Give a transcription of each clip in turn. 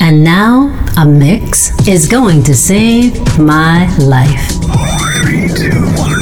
And now, a mix is going to save my life. Three, two, one.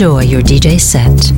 Enjoy your DJ set.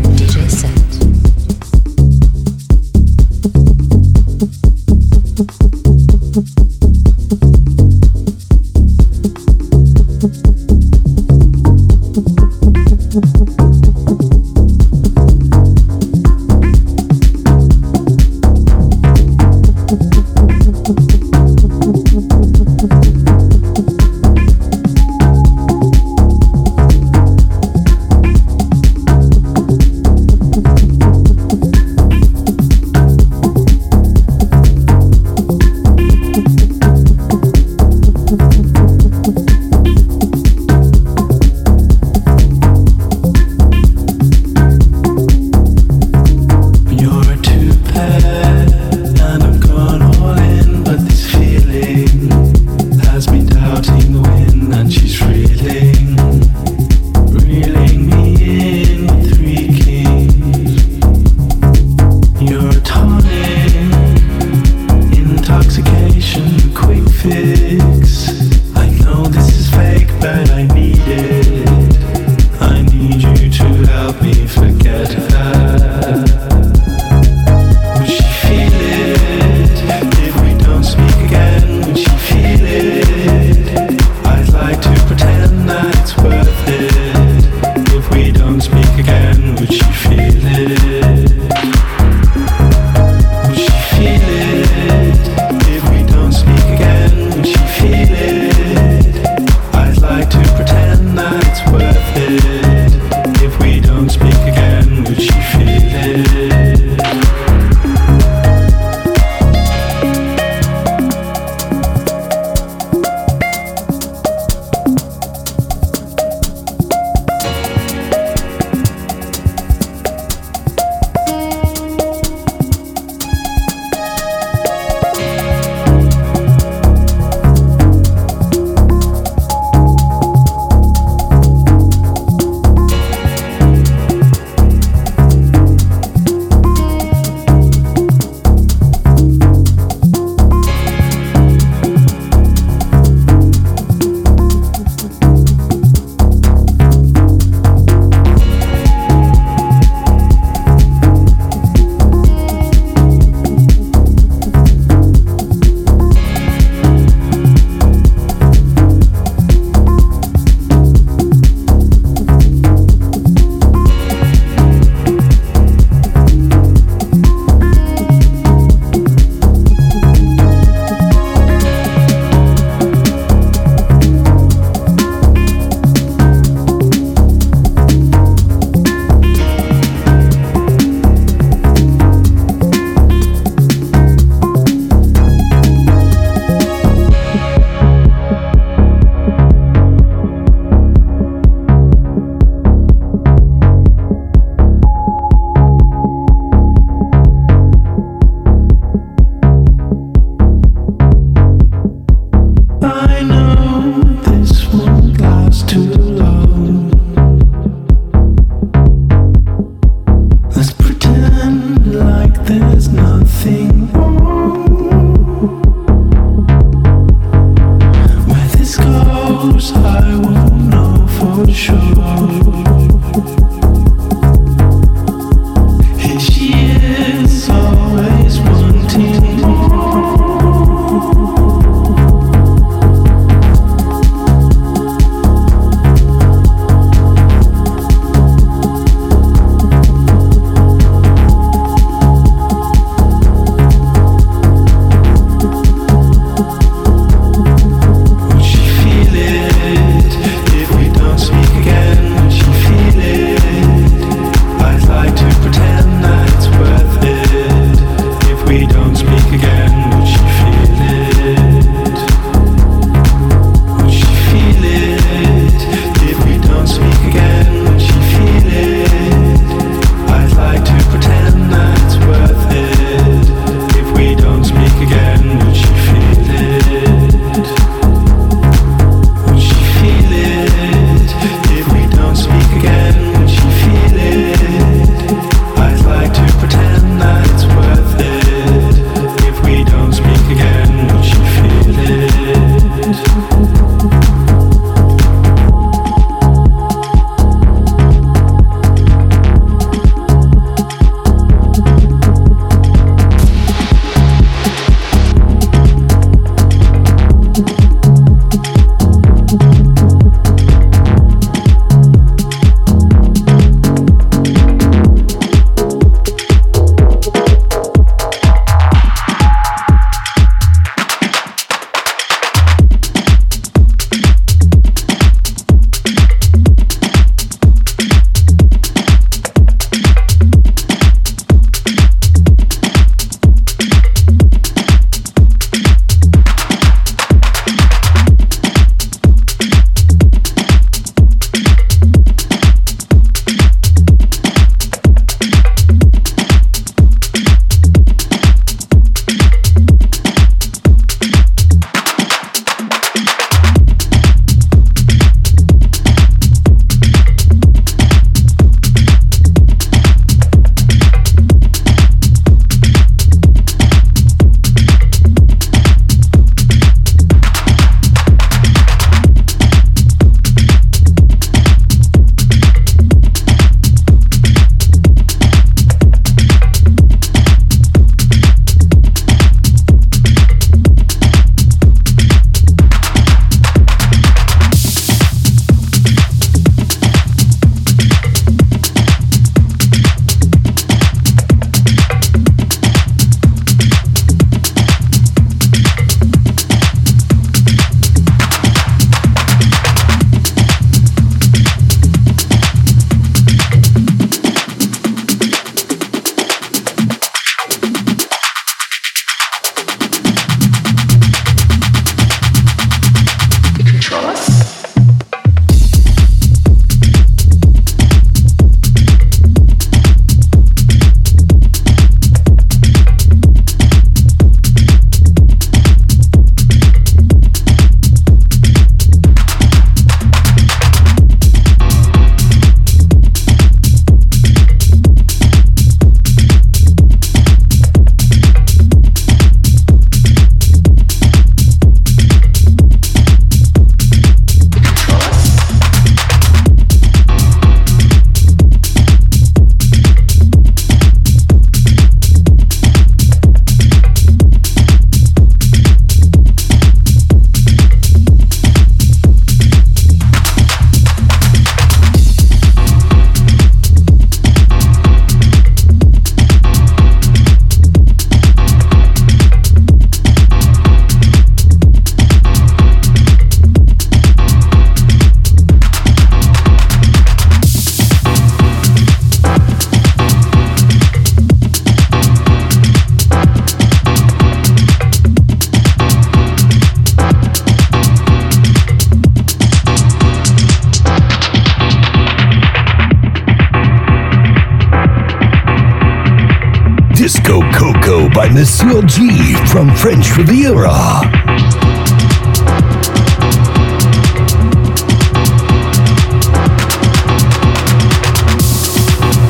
French Riviera.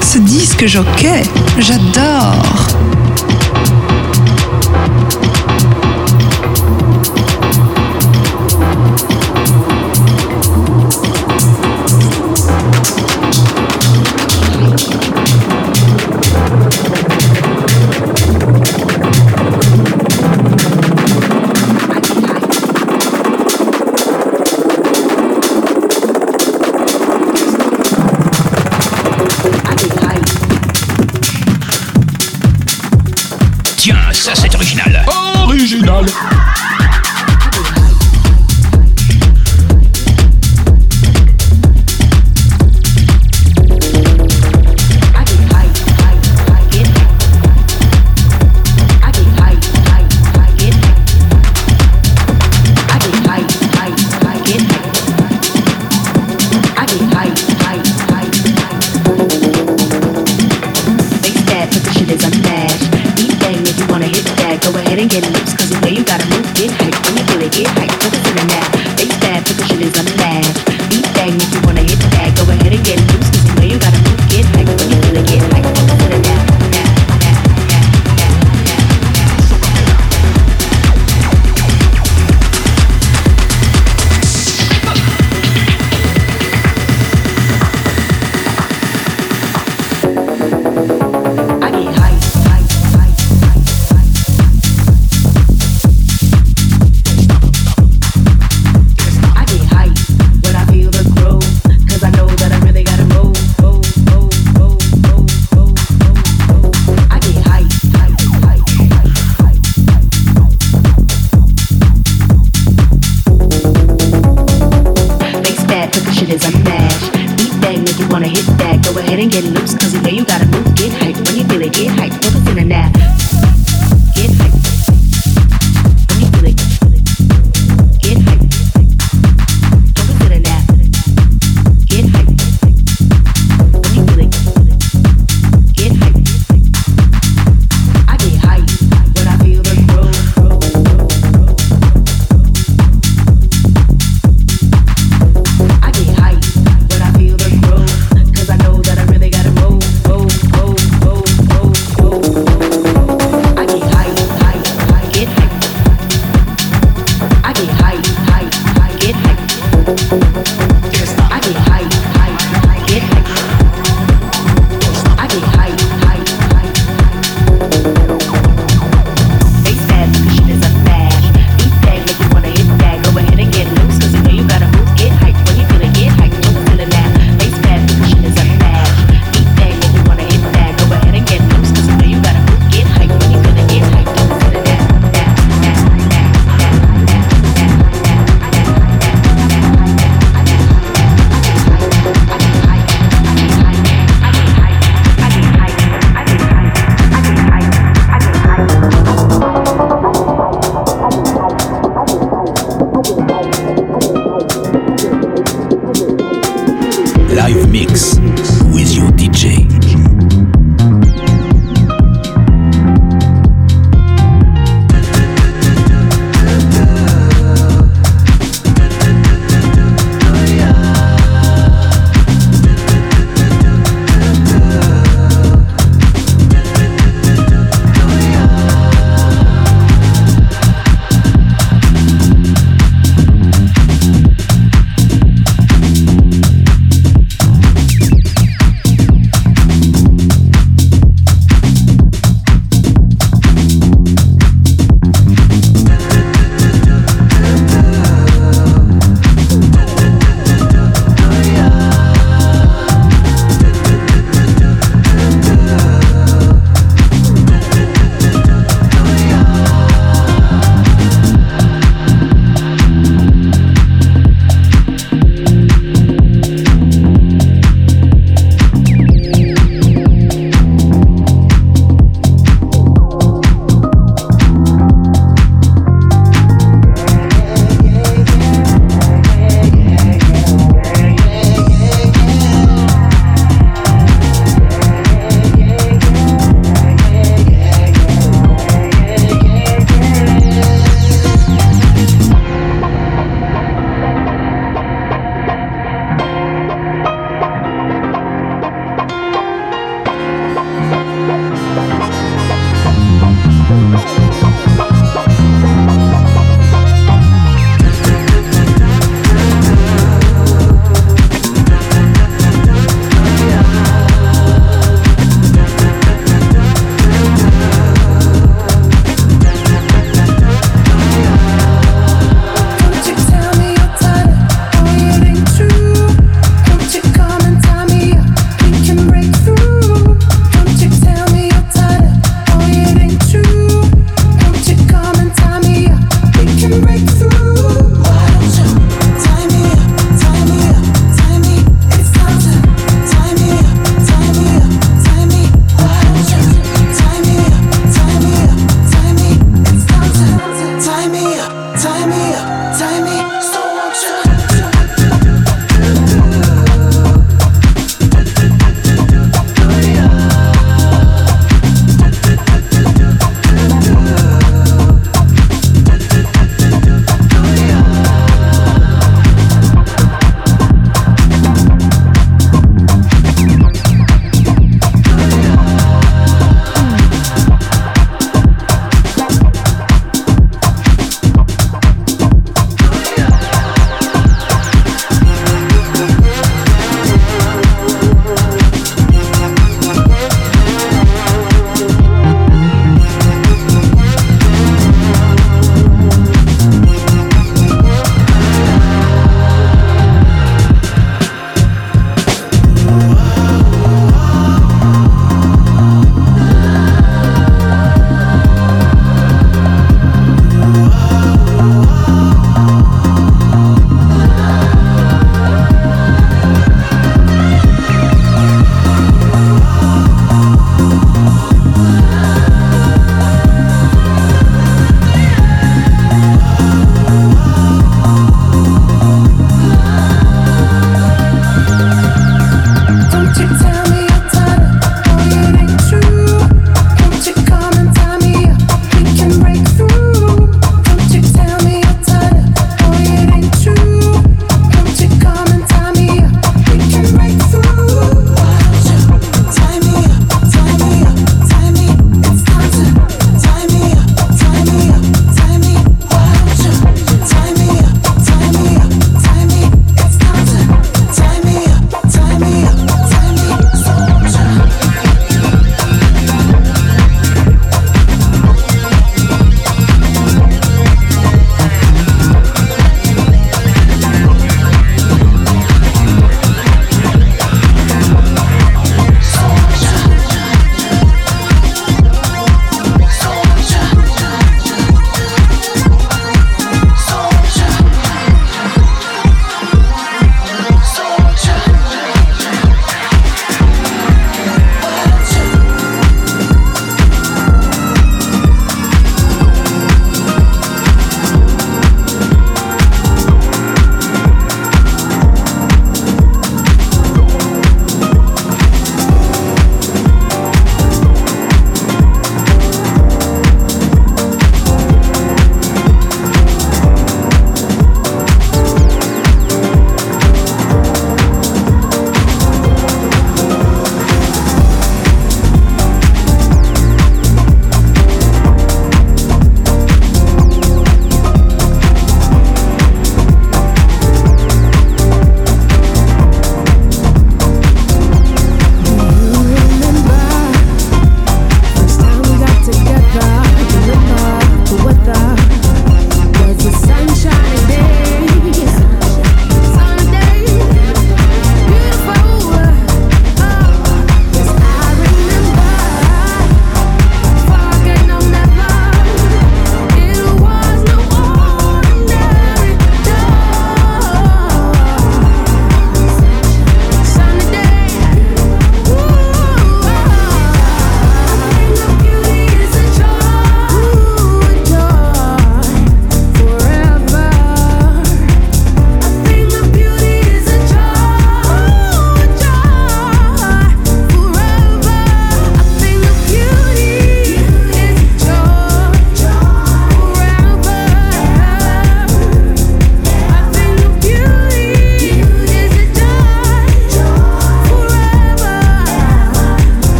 Ce disque jockey, j'adore.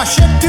Aşık